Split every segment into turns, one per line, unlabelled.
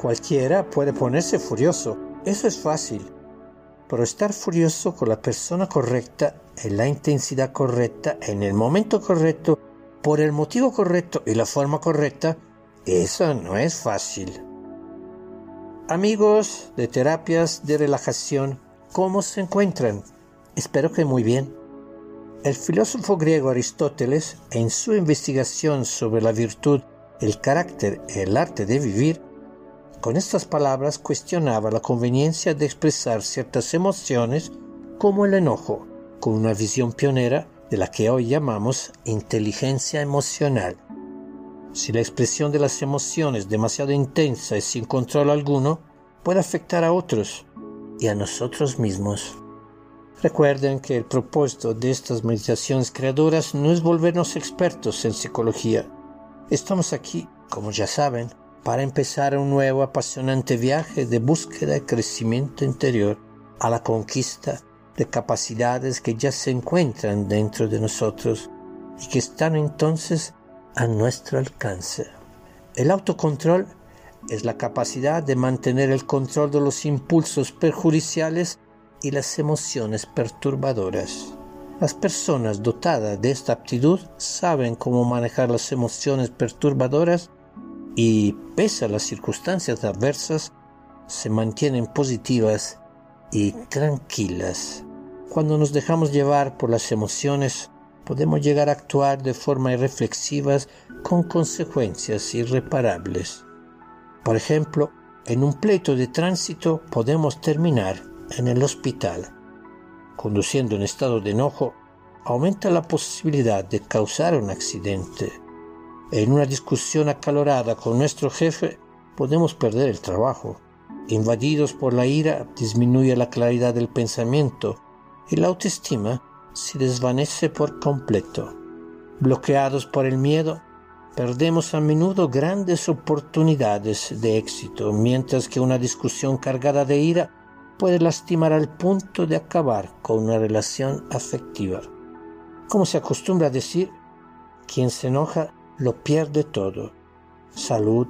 Cualquiera puede ponerse furioso, eso es fácil. Pero estar furioso con la persona correcta, en la intensidad correcta, en el momento correcto, por el motivo correcto y la forma correcta, eso no es fácil. Amigos de terapias de relajación, ¿cómo se encuentran? Espero que muy bien. El filósofo griego Aristóteles, en su investigación sobre la virtud, el carácter y el arte de vivir, con estas palabras cuestionaba la conveniencia de expresar ciertas emociones como el enojo, con una visión pionera de la que hoy llamamos inteligencia emocional. Si la expresión de las emociones demasiado intensa y sin control alguno puede afectar a otros y a nosotros mismos. Recuerden que el propósito de estas meditaciones creadoras no es volvernos expertos en psicología. Estamos aquí, como ya saben, para empezar un nuevo apasionante viaje de búsqueda y crecimiento interior a la conquista de capacidades que ya se encuentran dentro de nosotros y que están entonces a nuestro alcance. El autocontrol es la capacidad de mantener el control de los impulsos perjudiciales y las emociones perturbadoras. Las personas dotadas de esta aptitud saben cómo manejar las emociones perturbadoras y, pese a las circunstancias adversas, se mantienen positivas y tranquilas. Cuando nos dejamos llevar por las emociones, podemos llegar a actuar de forma irreflexiva con consecuencias irreparables. Por ejemplo, en un pleito de tránsito podemos terminar en el hospital. Conduciendo en estado de enojo, aumenta la posibilidad de causar un accidente. En una discusión acalorada con nuestro jefe, podemos perder el trabajo. Invadidos por la ira, disminuye la claridad del pensamiento y la autoestima se desvanece por completo. Bloqueados por el miedo, perdemos a menudo grandes oportunidades de éxito, mientras que una discusión cargada de ira puede lastimar al punto de acabar con una relación afectiva. Como se acostumbra a decir, quien se enoja lo pierde todo. Salud,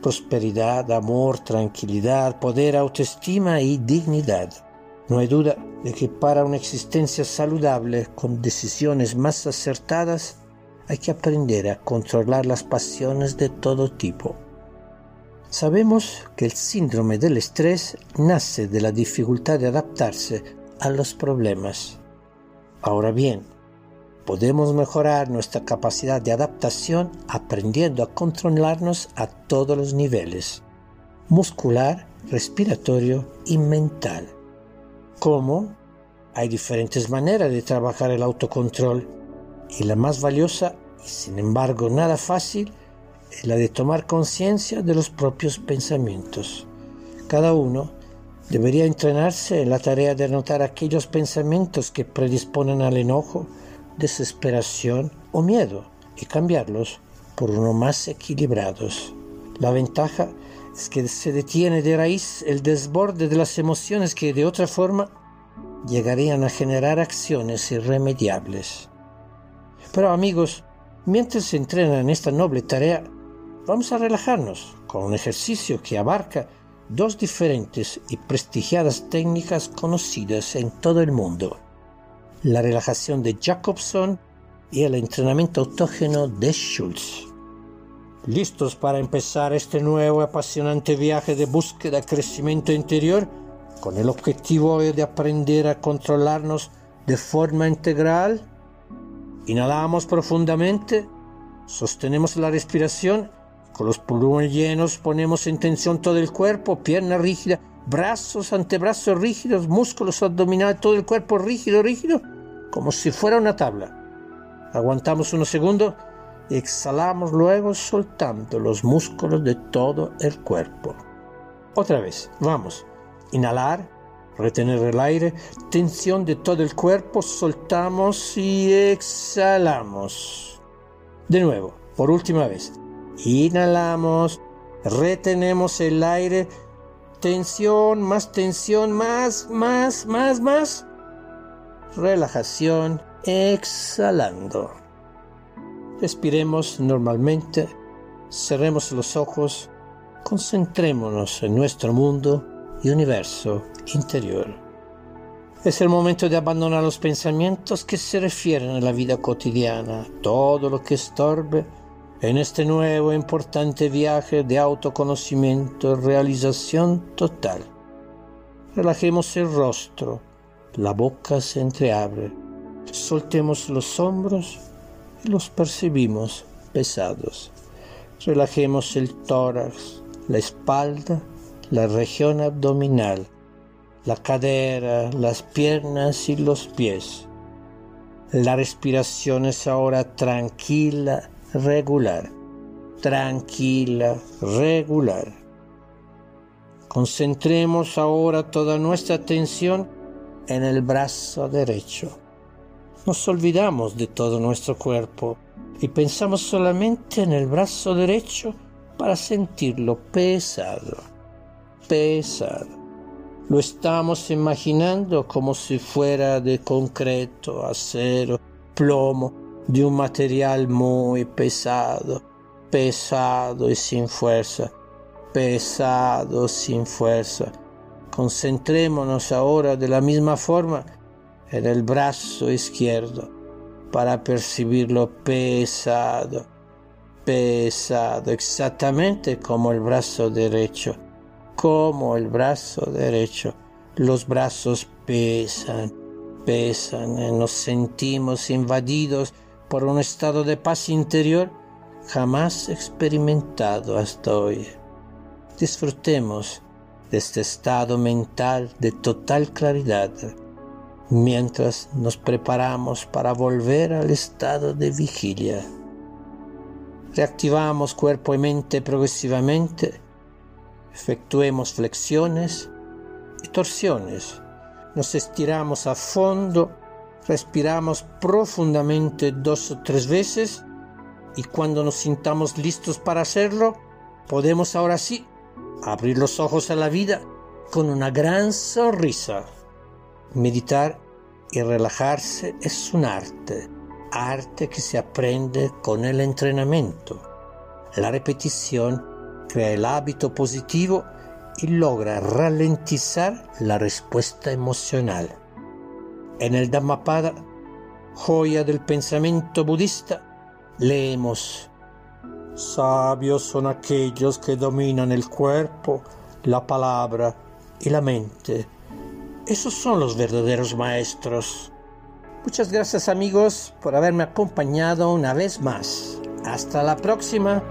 prosperidad, amor, tranquilidad, poder, autoestima y dignidad. No hay duda de que para una existencia saludable con decisiones más acertadas hay que aprender a controlar las pasiones de todo tipo. Sabemos que el síndrome del estrés nace de la dificultad de adaptarse a los problemas. Ahora bien, podemos mejorar nuestra capacidad de adaptación aprendiendo a controlarnos a todos los niveles, muscular, respiratorio y mental. ¿Cómo? Hay diferentes maneras de trabajar el autocontrol y la más valiosa y sin embargo nada fácil la de tomar conciencia de los propios pensamientos. Cada uno debería entrenarse en la tarea de anotar aquellos pensamientos que predisponen al enojo, desesperación o miedo y cambiarlos por uno más equilibrados. La ventaja es que se detiene de raíz el desborde de las emociones que de otra forma llegarían a generar acciones irremediables. Pero amigos, mientras se entrenan en esta noble tarea, Vamos a relajarnos con un ejercicio que abarca dos diferentes y prestigiadas técnicas conocidas en todo el mundo. La relajación de Jacobson y el entrenamiento autógeno de Schultz. ¿Listos para empezar este nuevo apasionante viaje de búsqueda y crecimiento interior con el objetivo de aprender a controlarnos de forma integral? Inhalamos profundamente, sostenemos la respiración con los pulmones llenos ponemos en tensión todo el cuerpo, pierna rígida, brazos, antebrazos rígidos, músculos abdominales, todo el cuerpo rígido, rígido, como si fuera una tabla. Aguantamos unos segundos y exhalamos luego soltando los músculos de todo el cuerpo. Otra vez, vamos. Inhalar, retener el aire, tensión de todo el cuerpo, soltamos y exhalamos. De nuevo, por última vez. Inhalamos, retenemos el aire, tensión, más tensión, más, más, más, más. Relajación, exhalando. Respiremos normalmente, cerremos los ojos concentrémonos en nuestro mundo y universo interior. Es el momento de abandonar los pensamientos que se refieren a la vida cotidiana, todo lo que estorbe en este nuevo e importante viaje de autoconocimiento y realización total. Relajemos el rostro, la boca se entreabre, soltemos los hombros y los percibimos pesados. Relajemos el tórax, la espalda, la región abdominal, la cadera, las piernas y los pies. La respiración es ahora tranquila, regular. Tranquila, regular. Concentremos ahora toda nuestra atención en el brazo derecho. Nos olvidamos de todo nuestro cuerpo y pensamos solamente en el brazo derecho para sentirlo pesado, pesado. Lo estamos imaginando como si fuera de concreto, acero, plomo, de un material muy pesado, pesado y sin fuerza, pesado sin fuerza. Concentrémonos ahora de la misma forma en el brazo izquierdo para percibirlo pesado, pesado, exactamente como el brazo derecho, como el brazo derecho. Los brazos pesan, pesan, y nos sentimos invadidos por un estado de paz interior jamás experimentado hasta hoy. Disfrutemos de este estado mental de total claridad mientras nos preparamos para volver al estado de vigilia. Reactivamos cuerpo y mente progresivamente, efectuemos flexiones y torsiones, nos estiramos a fondo, respiramos profundamente dos o tres veces y cuando nos sintamos listos para hacerlo, podemos ahora sí abrir los ojos a la vida con una gran sonrisa. Meditar y relajarse es un arte, arte que se aprende con el entrenamiento. La repetición crea el hábito positivo y logra ralentizar la respuesta emocional. En el Dhammapada, joya del pensamiento budista, leemos, Sabios son aquellos que dominan el cuerpo, la palabra y la mente esos son los verdaderos maestros. Muchas gracias amigos por haberme acompañado una vez más. Hasta la próxima.